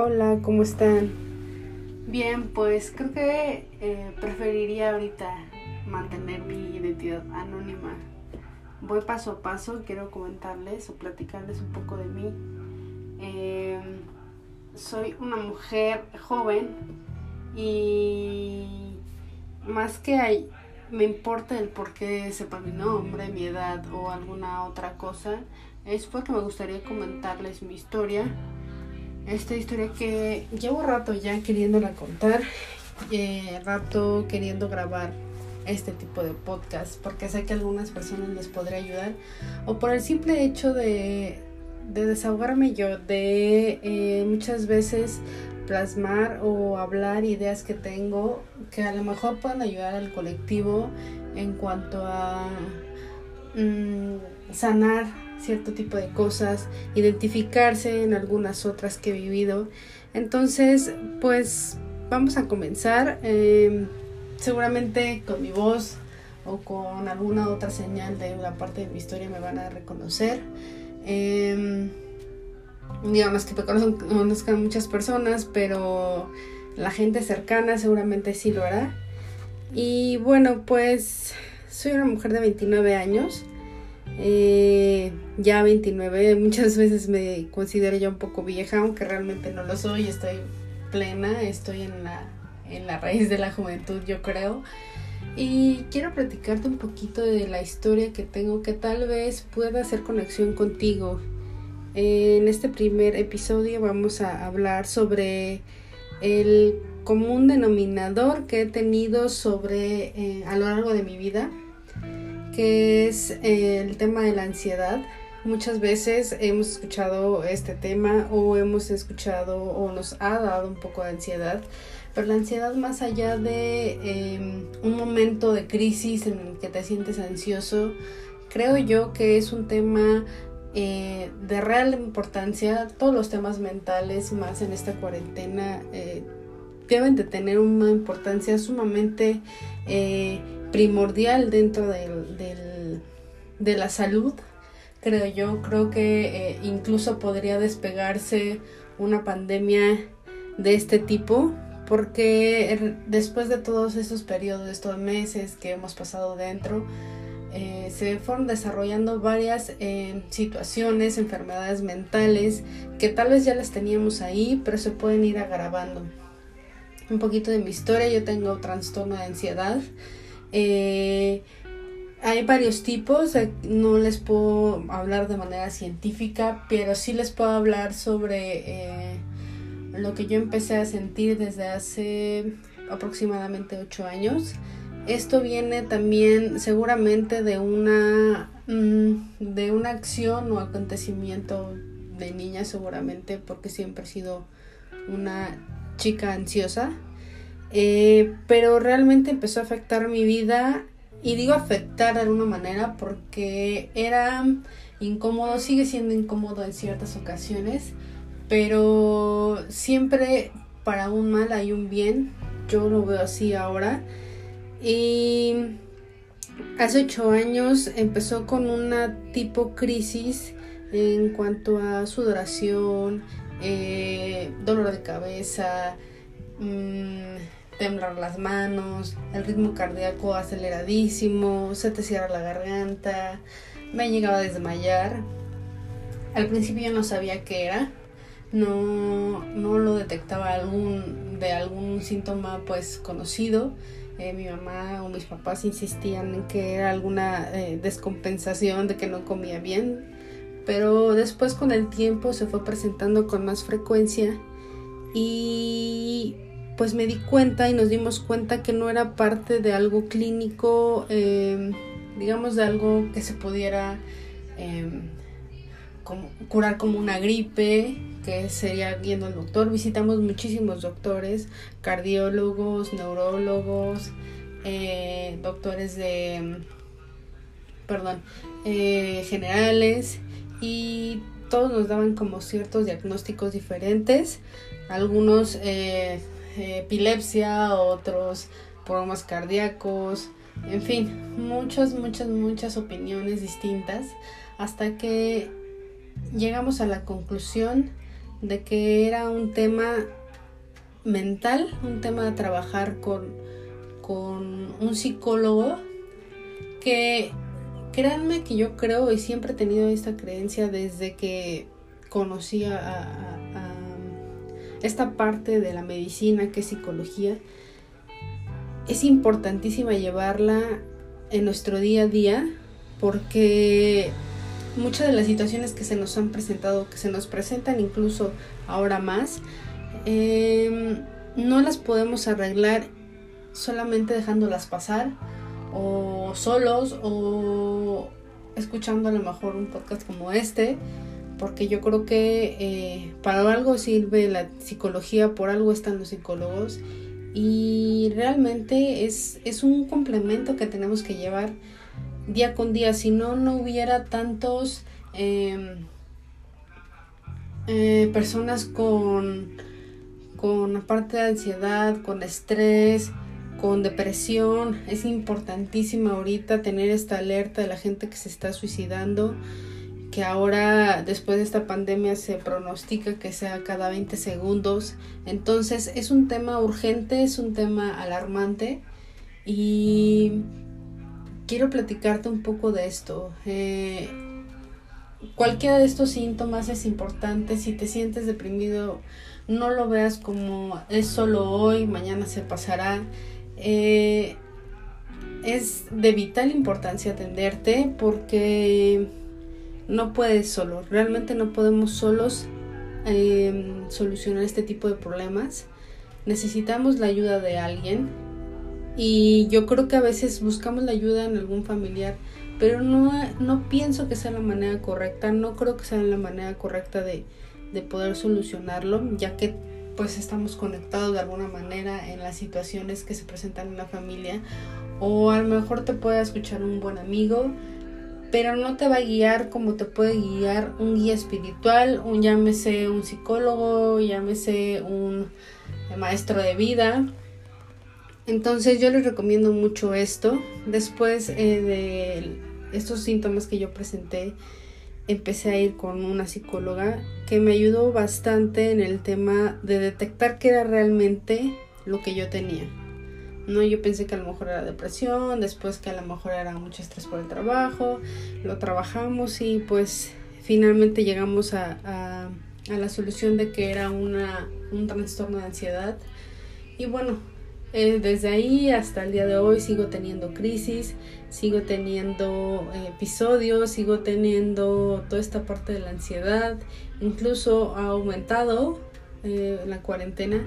Hola, ¿cómo están? Bien, pues creo que eh, preferiría ahorita mantener mi identidad anónima. Voy paso a paso, quiero comentarles o platicarles un poco de mí. Em, soy una mujer joven y más que hay, me importa el por qué sepa mi nombre, mi edad o alguna otra cosa, es porque me gustaría comentarles mi historia esta historia que llevo rato ya queriéndola contar, eh, rato queriendo grabar este tipo de podcast, porque sé que a algunas personas les podría ayudar, o por el simple hecho de, de desahogarme yo, de eh, muchas veces plasmar o hablar ideas que tengo que a lo mejor puedan ayudar al colectivo en cuanto a mm, sanar cierto tipo de cosas, identificarse en algunas otras que he vivido. Entonces, pues vamos a comenzar. Em, seguramente con mi voz o con alguna otra señal de una parte de mi historia me van a reconocer. Eh, digamos que me conozcan muchas personas, pero la gente cercana seguramente sí lo hará. Y bueno, pues soy una mujer de 29 años. Eh, ya 29, muchas veces me considero ya un poco vieja, aunque realmente no lo soy, estoy plena, estoy en la, en la raíz de la juventud, yo creo. Y quiero platicarte un poquito de la historia que tengo que tal vez pueda hacer conexión contigo. En este primer episodio vamos a hablar sobre el común denominador que he tenido sobre eh, a lo largo de mi vida que es eh, el tema de la ansiedad. Muchas veces hemos escuchado este tema o hemos escuchado o nos ha dado un poco de ansiedad, pero la ansiedad más allá de em, un momento de crisis en el que te sientes ansioso, creo yo que es un tema eh, de real importancia. Todos los temas mentales, más en esta cuarentena, eh, deben de tener una importancia sumamente primordial dentro del, de la salud, creo yo. Creo que eh, incluso podría despegarse una pandemia de este tipo, porque después de todos esos periodos, estos meses que hemos pasado dentro, eh, se fueron desarrollando varias eh, situaciones, enfermedades mentales, que tal vez ya las teníamos ahí, pero se pueden ir agravando. Un poquito de mi historia, yo tengo trastorno de ansiedad. Eh, hay varios tipos, eh, no les puedo hablar de manera científica, pero sí les puedo hablar sobre eh, lo que yo empecé a sentir desde hace aproximadamente 8 años. Esto viene también seguramente de una, mm, de una acción o acontecimiento de niña seguramente porque siempre he sido una chica ansiosa. Eh, pero realmente empezó a afectar mi vida y digo afectar de alguna manera porque era incómodo, sigue siendo incómodo en ciertas ocasiones, pero siempre para un mal hay un bien, yo lo veo así ahora. Y hace ocho años empezó con una tipo crisis en cuanto a sudoración, eh, dolor de cabeza, mmm, temblar las manos, el ritmo cardíaco aceleradísimo, se te cierra la garganta, me llegaba a desmayar. Al principio no sabía qué era, no, no lo detectaba de algún síntoma pues conocido. Eh, mi mamá o mis papás insistían en que era alguna eh, descompensación de que no comía bien, pero después con el tiempo se fue presentando con más frecuencia y pues me di cuenta y nos dimos cuenta que no era parte de algo clínico, em, digamos de algo que se pudiera em, curar como una gripe, que sería viendo al doctor. Visitamos muchísimos doctores, cardiólogos, neurólogos, eh, doctores de, perdón, eh, generales y todos nos daban como ciertos diagnósticos diferentes. Algunos eh, epilepsia, otros problemas cardíacos, en fin, muchas, muchas, muchas opiniones distintas hasta que llegamos a la conclusión de que era un tema mental, un tema de trabajar con, con un psicólogo que créanme que yo creo y siempre he tenido esta creencia desde que conocí a, esta parte de la medicina que es psicología. Es importantísima llevarla en nuestro día a día porque muchas de las situaciones que se nos han presentado, que se nos presentan incluso ahora más, em, no las podemos arreglar solamente dejándolas pasar o solos o escuchando a lo mejor un podcast como este porque yo creo que eh, para algo sirve la psicología, por algo están los psicólogos. Y realmente es, es un complemento que tenemos que llevar día con día, si no, no hubiera tantos em, eh, personas con, con aparte de ansiedad, con estrés, con depresión. Es importantísimo ahorita tener esta alerta de la gente que se está suicidando, que ahora después de esta pandemia se pronostica que sea cada 20 segundos. Entonces es un tema urgente, es un tema alarmante y quiero platicarte un poco de esto. Eh, cualquiera de estos síntomas es importante. Si te sientes deprimido, no lo veas como es solo hoy, mañana se pasará. Eh, es de vital importancia atenderte porque no puedes solo, realmente no podemos solos em, solucionar este tipo de problemas. Necesitamos la ayuda de alguien y yo creo que a veces buscamos la ayuda en algún familiar, pero no, no pienso que sea la manera correcta, no creo que sea la manera correcta de, de poder solucionarlo, ya que pues estamos conectados de alguna manera en las situaciones que se presentan en la familia o a lo mejor te puede escuchar un buen amigo pero no te va a guiar como te puede guiar un guía espiritual, un llámese un psicólogo, llámese un maestro de vida, entonces yo les recomiendo mucho esto. Después eh, de estos síntomas que yo presenté, empecé a ir con una psicóloga que me ayudó bastante en el tema de detectar qué era realmente lo que yo tenía. No, yo pensé que a lo mejor era depresión, después que a lo mejor era mucho estrés por el trabajo, lo trabajamos y pues finalmente llegamos a, a, la solución de que era una, un trastorno de ansiedad. Y bueno, eh, desde ahí hasta el día de hoy sigo teniendo crisis, sigo teniendo eh, episodios, sigo teniendo toda esta parte de la ansiedad, incluso ha aumentado eh, la cuarentena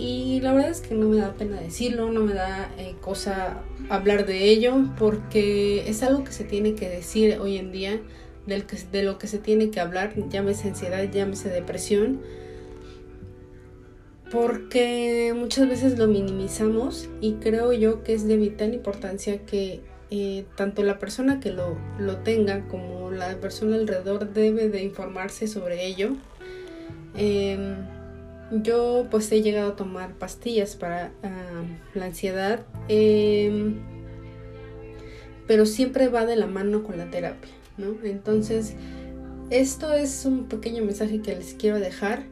y la verdad es que no me da pena decirlo, no me da cosa hablar de ello porque es algo que se tiene que decir hoy en día, del que, de lo que se tiene que hablar, llámese ansiedad, llámese depresión porque muchas veces lo minimizamos y creo yo que es de vital importancia que eh, tanto la persona que lo, lo, tenga como la persona alrededor debe de informarse sobre ello. Em, yo pues he llegado a tomar pastillas para ah, la ansiedad, em, pero siempre va de la mano con la terapia, ¿no? Entonces, esto es un pequeño mensaje que les quiero dejar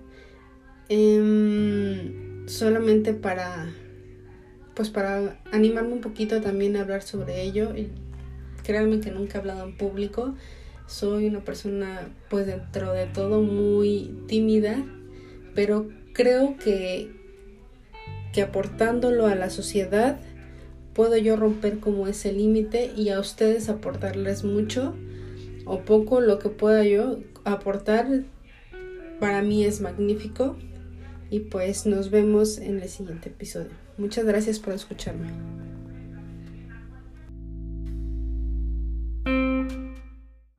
Em, solamente para pues para animarme un poquito también a hablar sobre ello créanme que nunca he hablado en público soy una persona pues dentro de todo muy tímida pero creo que que aportándolo a la sociedad puedo yo romper como ese límite y a ustedes aportarles mucho o poco lo que pueda yo aportar para mí es magnífico y pues nos vemos en el siguiente episodio. Muchas gracias por escucharme.